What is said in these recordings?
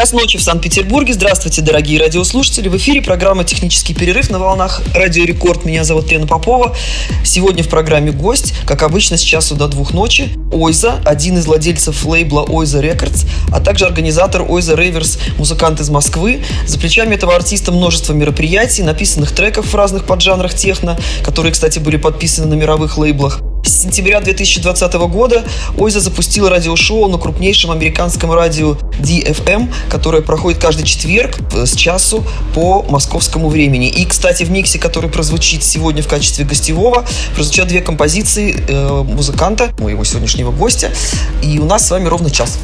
Час ночи в Санкт-Петербурге. Здравствуйте, дорогие радиослушатели. В эфире программа «Технический перерыв» на волнах «Радио Рекорд». Меня зовут Лена Попова. Сегодня в программе гость, как обычно, с часу до двух ночи. Ойза, один из владельцев лейбла Ойза Records, а также организатор Ойза Ravers, музыкант из Москвы. За плечами этого артиста множество мероприятий, написанных треков в разных поджанрах техно, которые, кстати, были подписаны на мировых лейблах. С сентября 2020 года Ойза запустила радиошоу на крупнейшем американском радио DFM, которое проходит каждый четверг с часу по московскому времени. И, кстати, в миксе, который прозвучит сегодня в качестве гостевого, прозвучат две композиции э, музыканта, моего сегодняшнего гостя. И у нас с вами ровно час.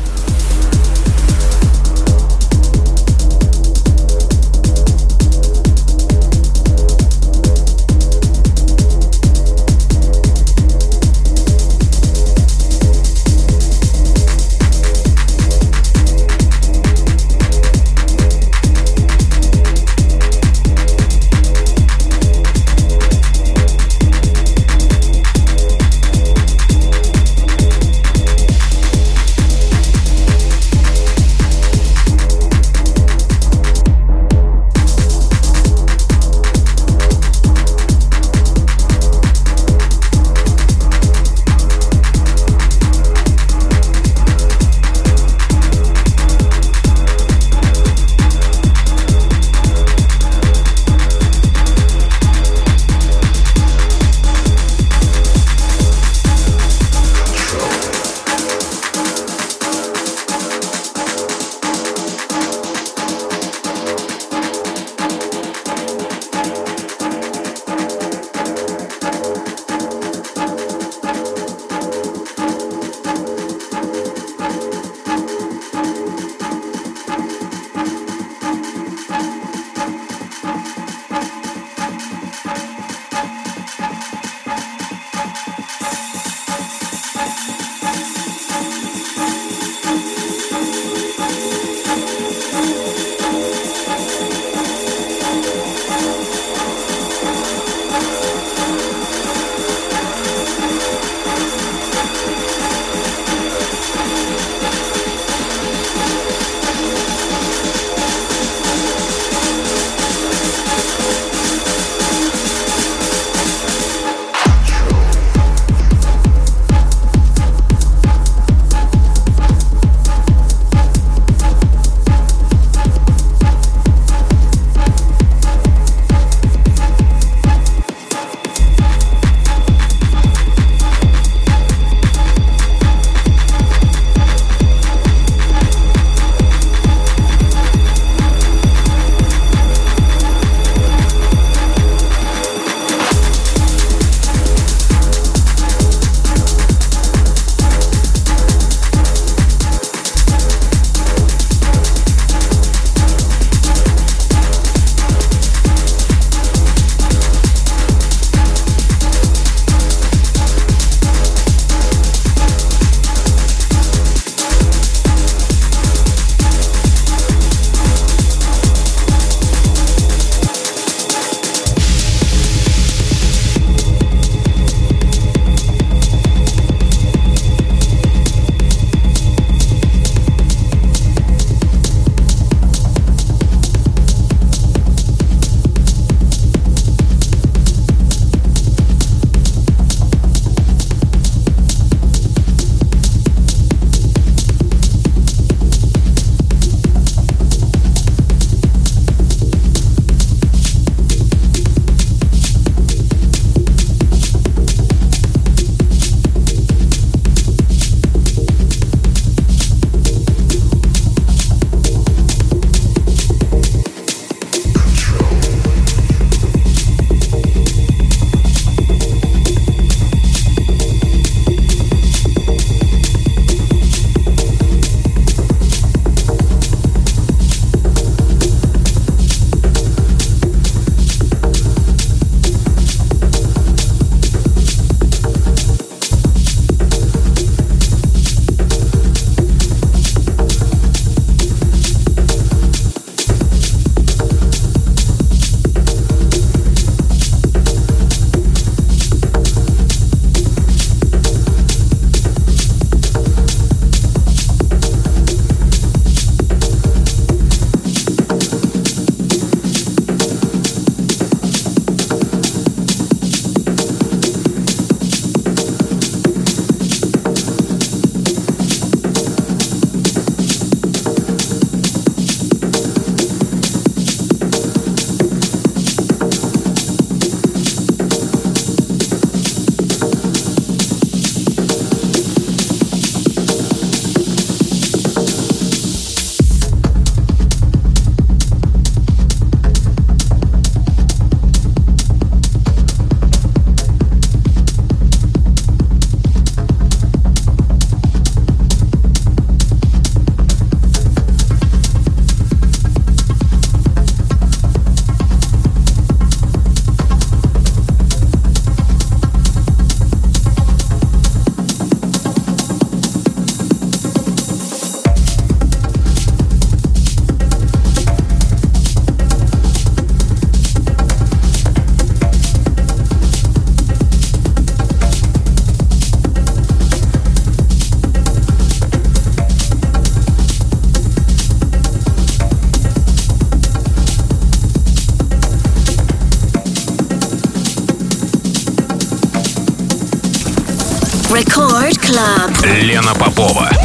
Лена Попова.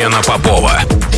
Лена Попова.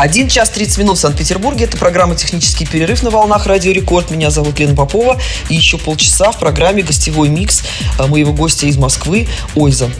1 час 30 минут в Санкт-Петербурге. Это программа «Технический перерыв» на волнах «Радио Рекорд». Меня зовут Лена Попова. И еще полчаса в программе «Гостевой микс» э, моего гостя из Москвы Ойза.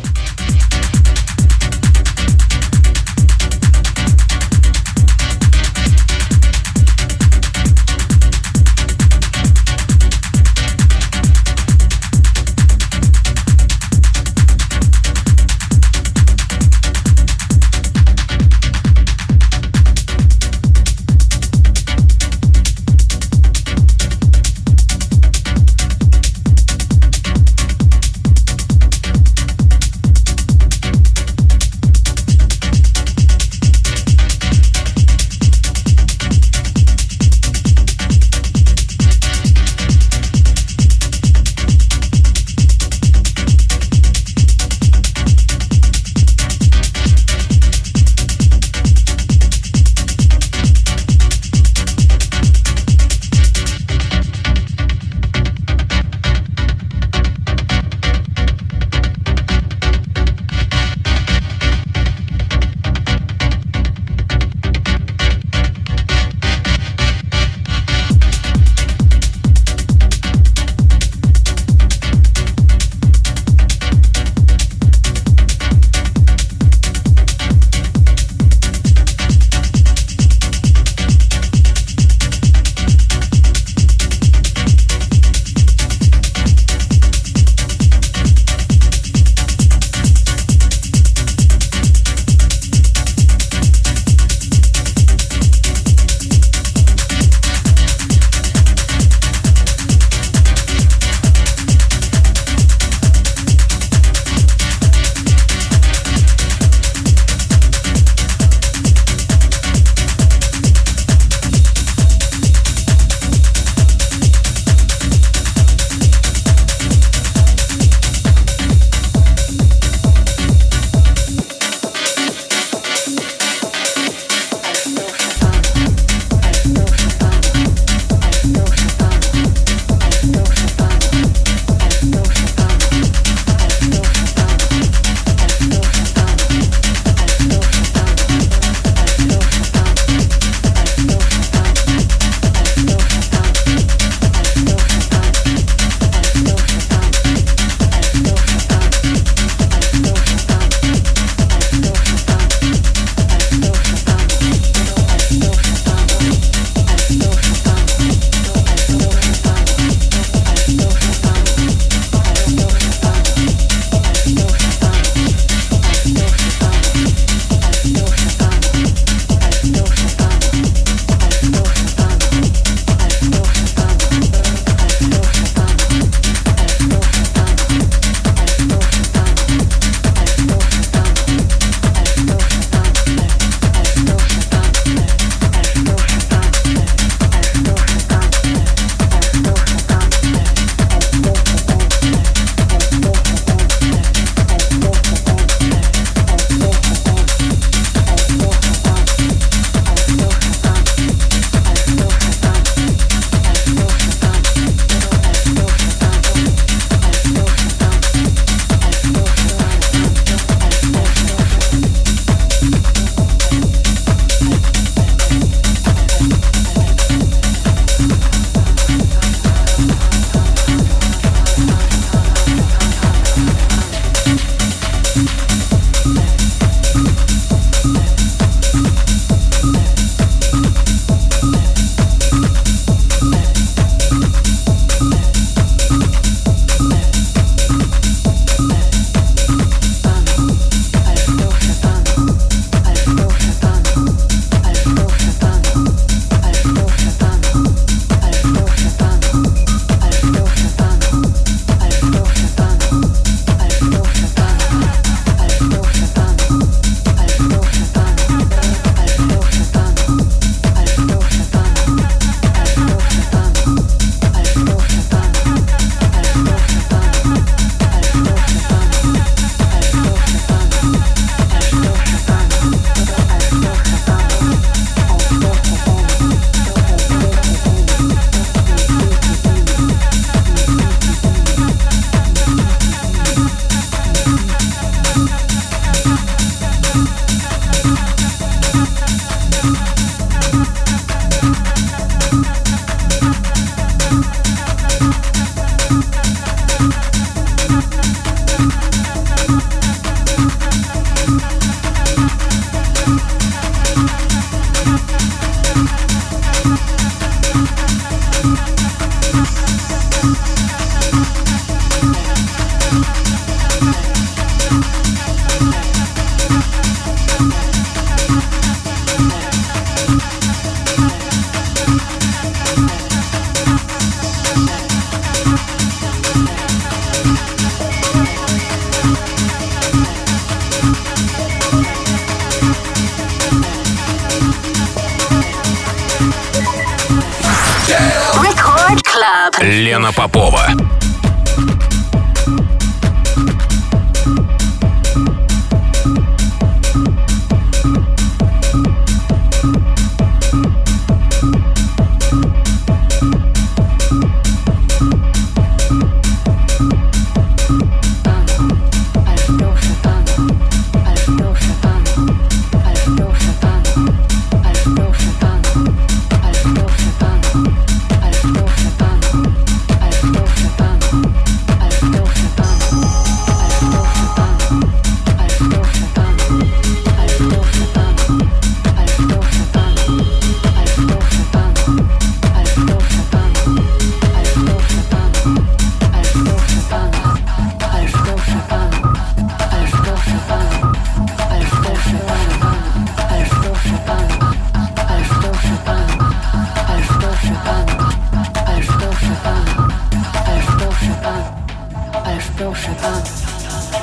proszę pan,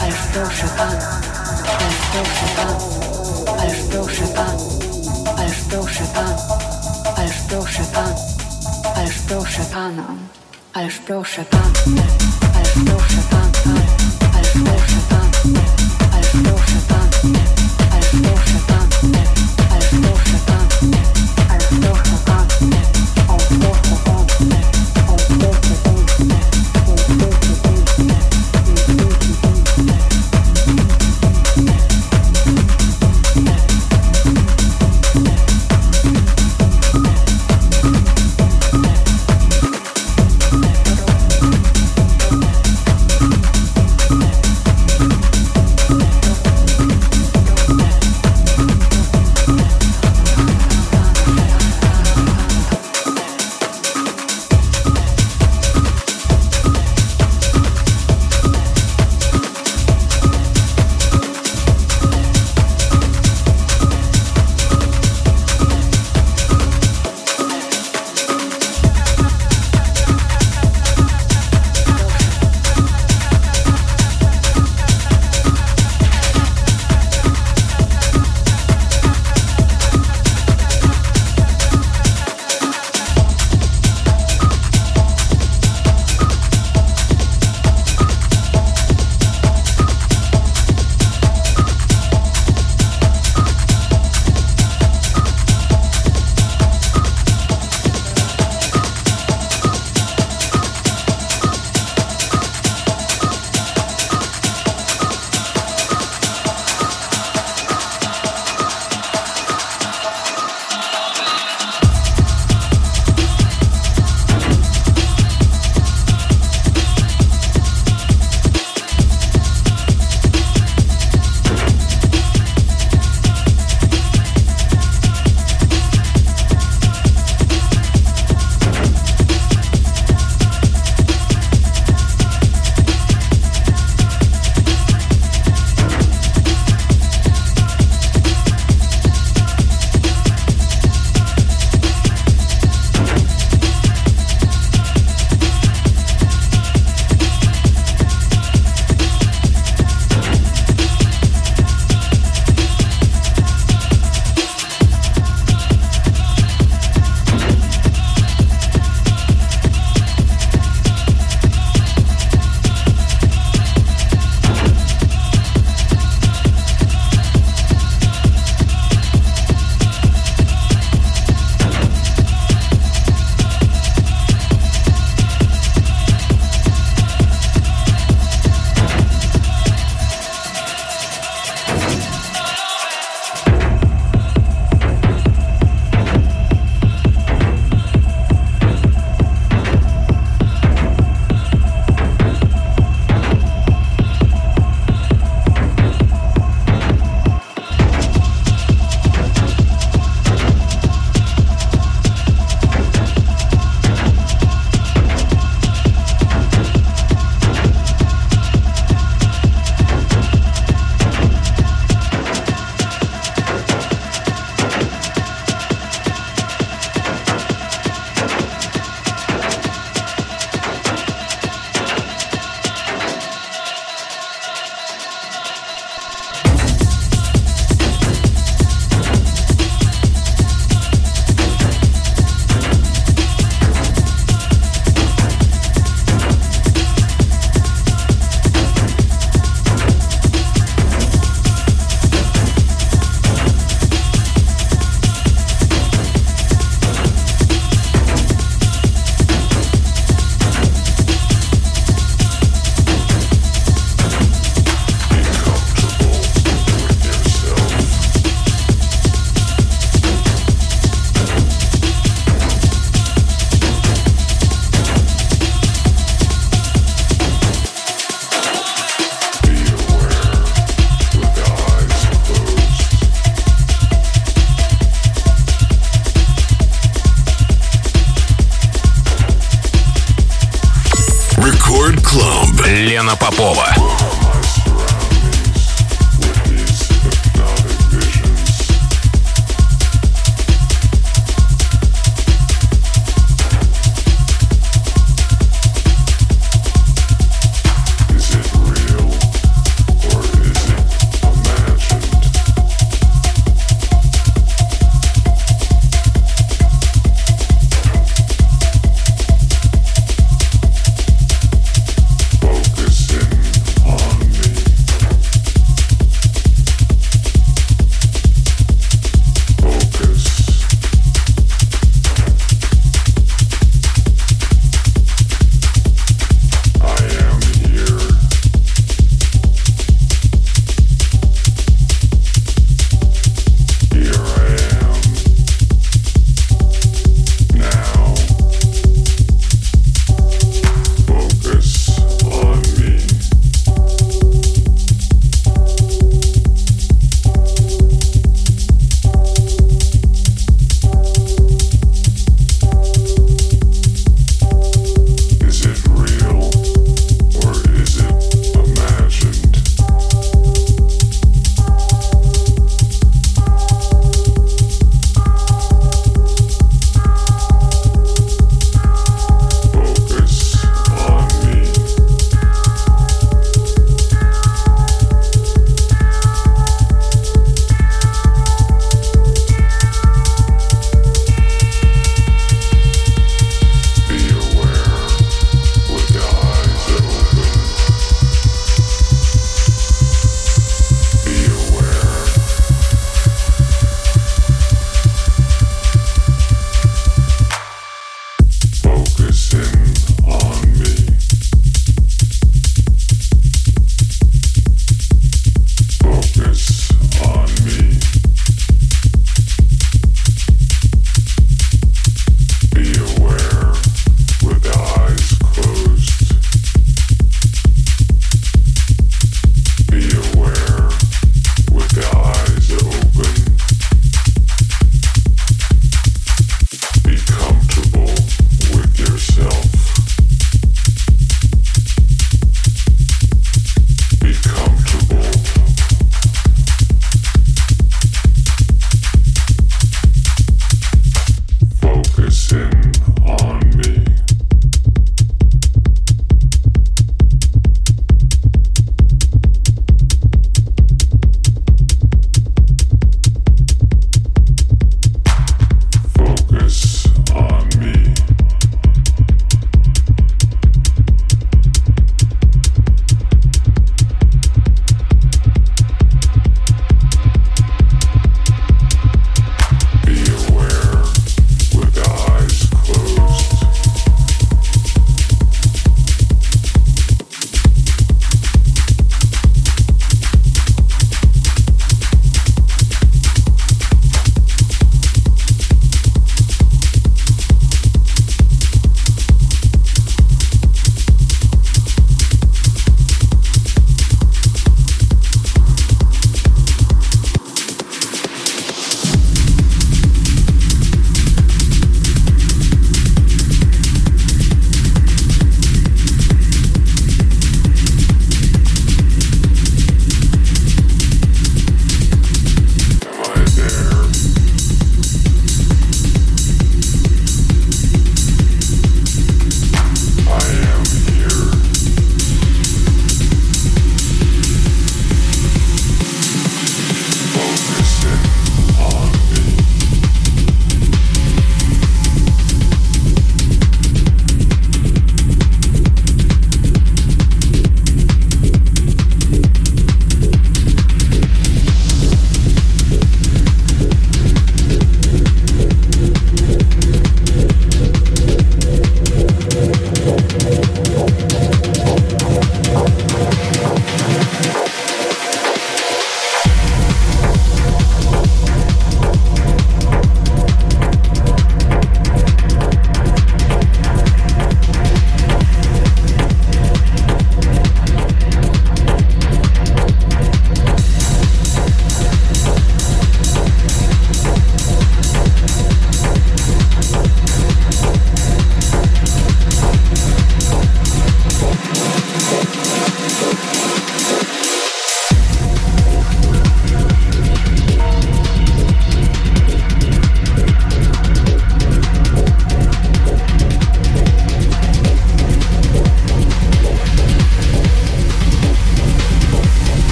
ależ proszę pan, ależ proszę pan, ależ proszę pan, ależ proszę pan, ależ proszę pan, ależ proszę pana, ależ proszę pan, ależ proszę pan, ależ proszę pan, ależ proszę pan, ależ proszę pan.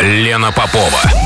Лена Попова.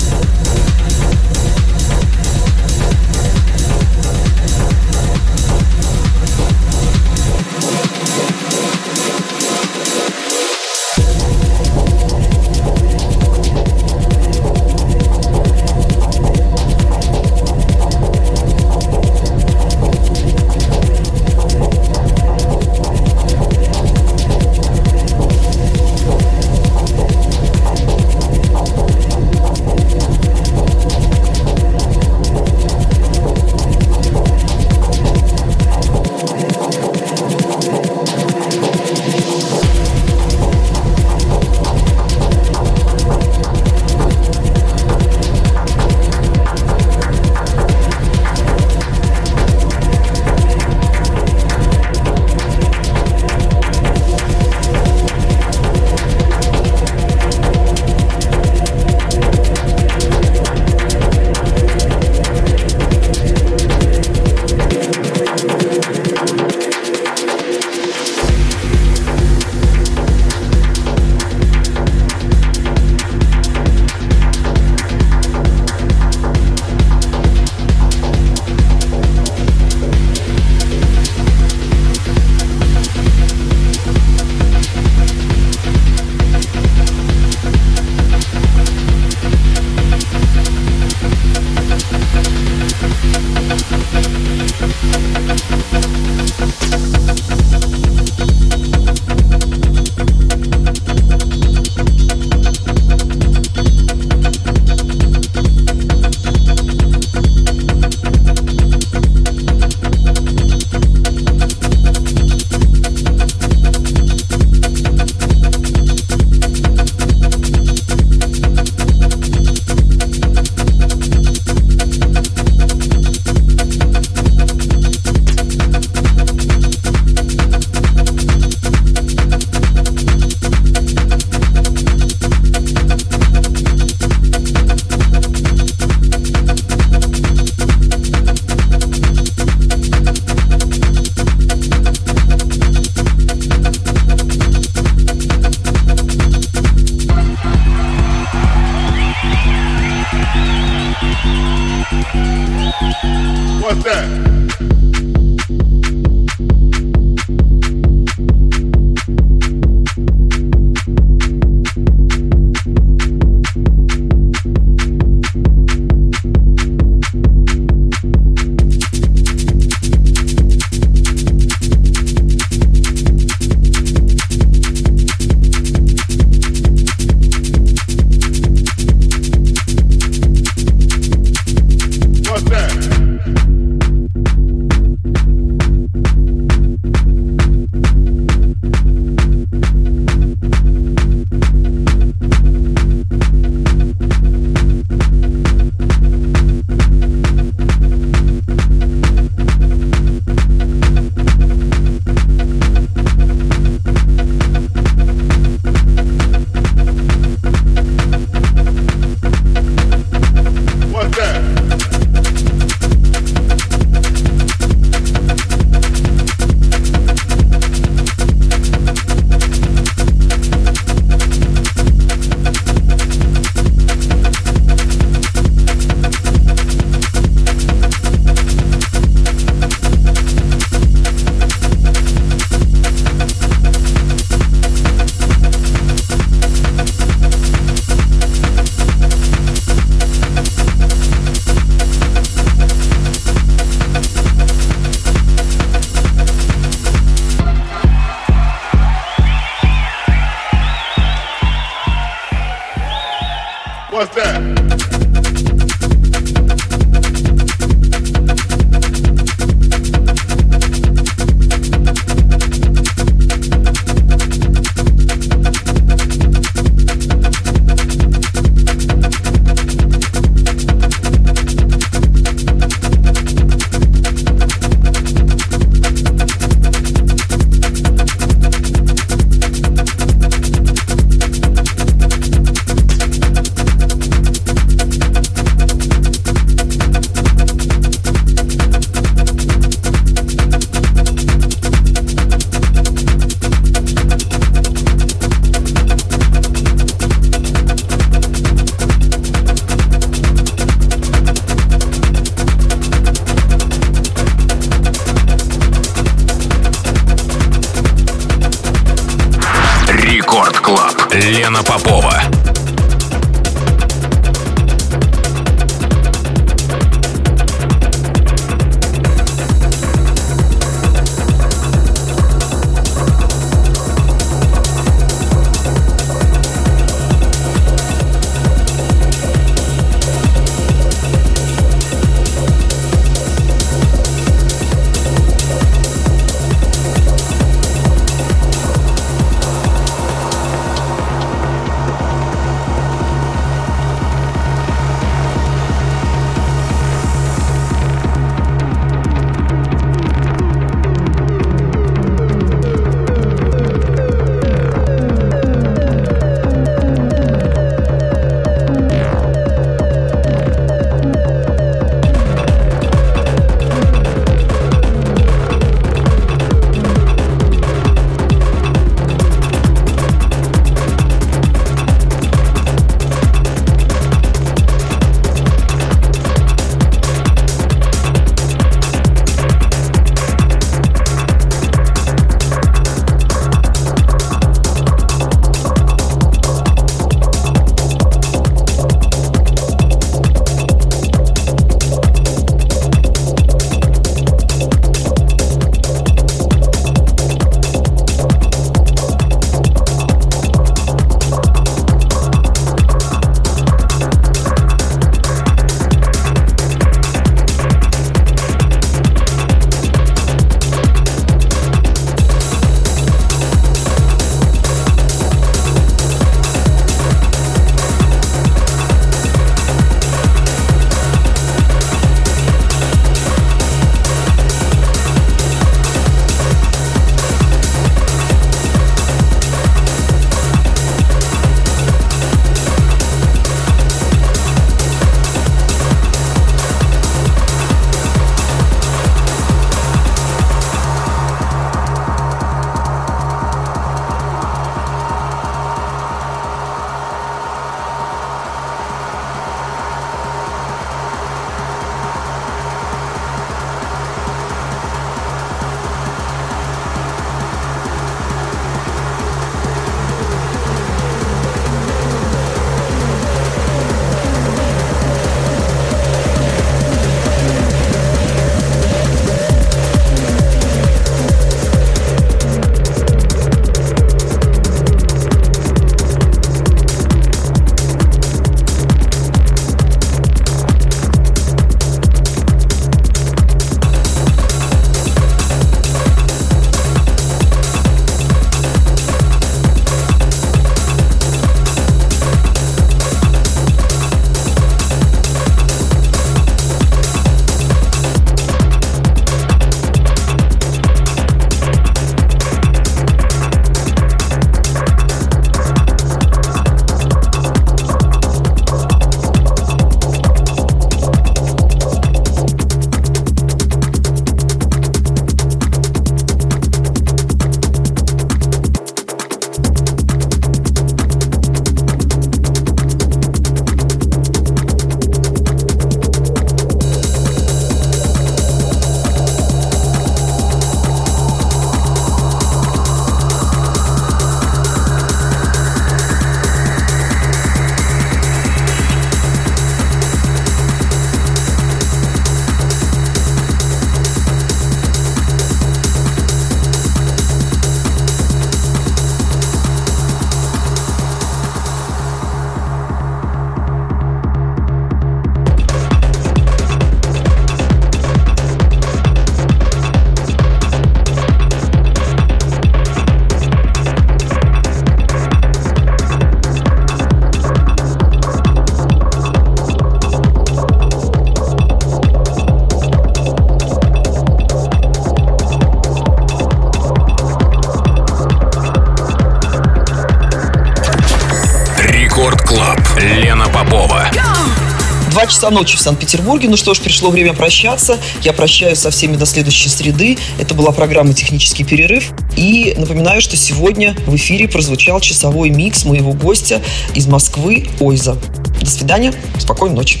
часа ночи в Санкт-Петербурге. Ну что ж, пришло время прощаться. Я прощаюсь со всеми до следующей среды. Это была программа «Технический перерыв». И напоминаю, что сегодня в эфире прозвучал часовой микс моего гостя из Москвы Ойза. До свидания, спокойной ночи.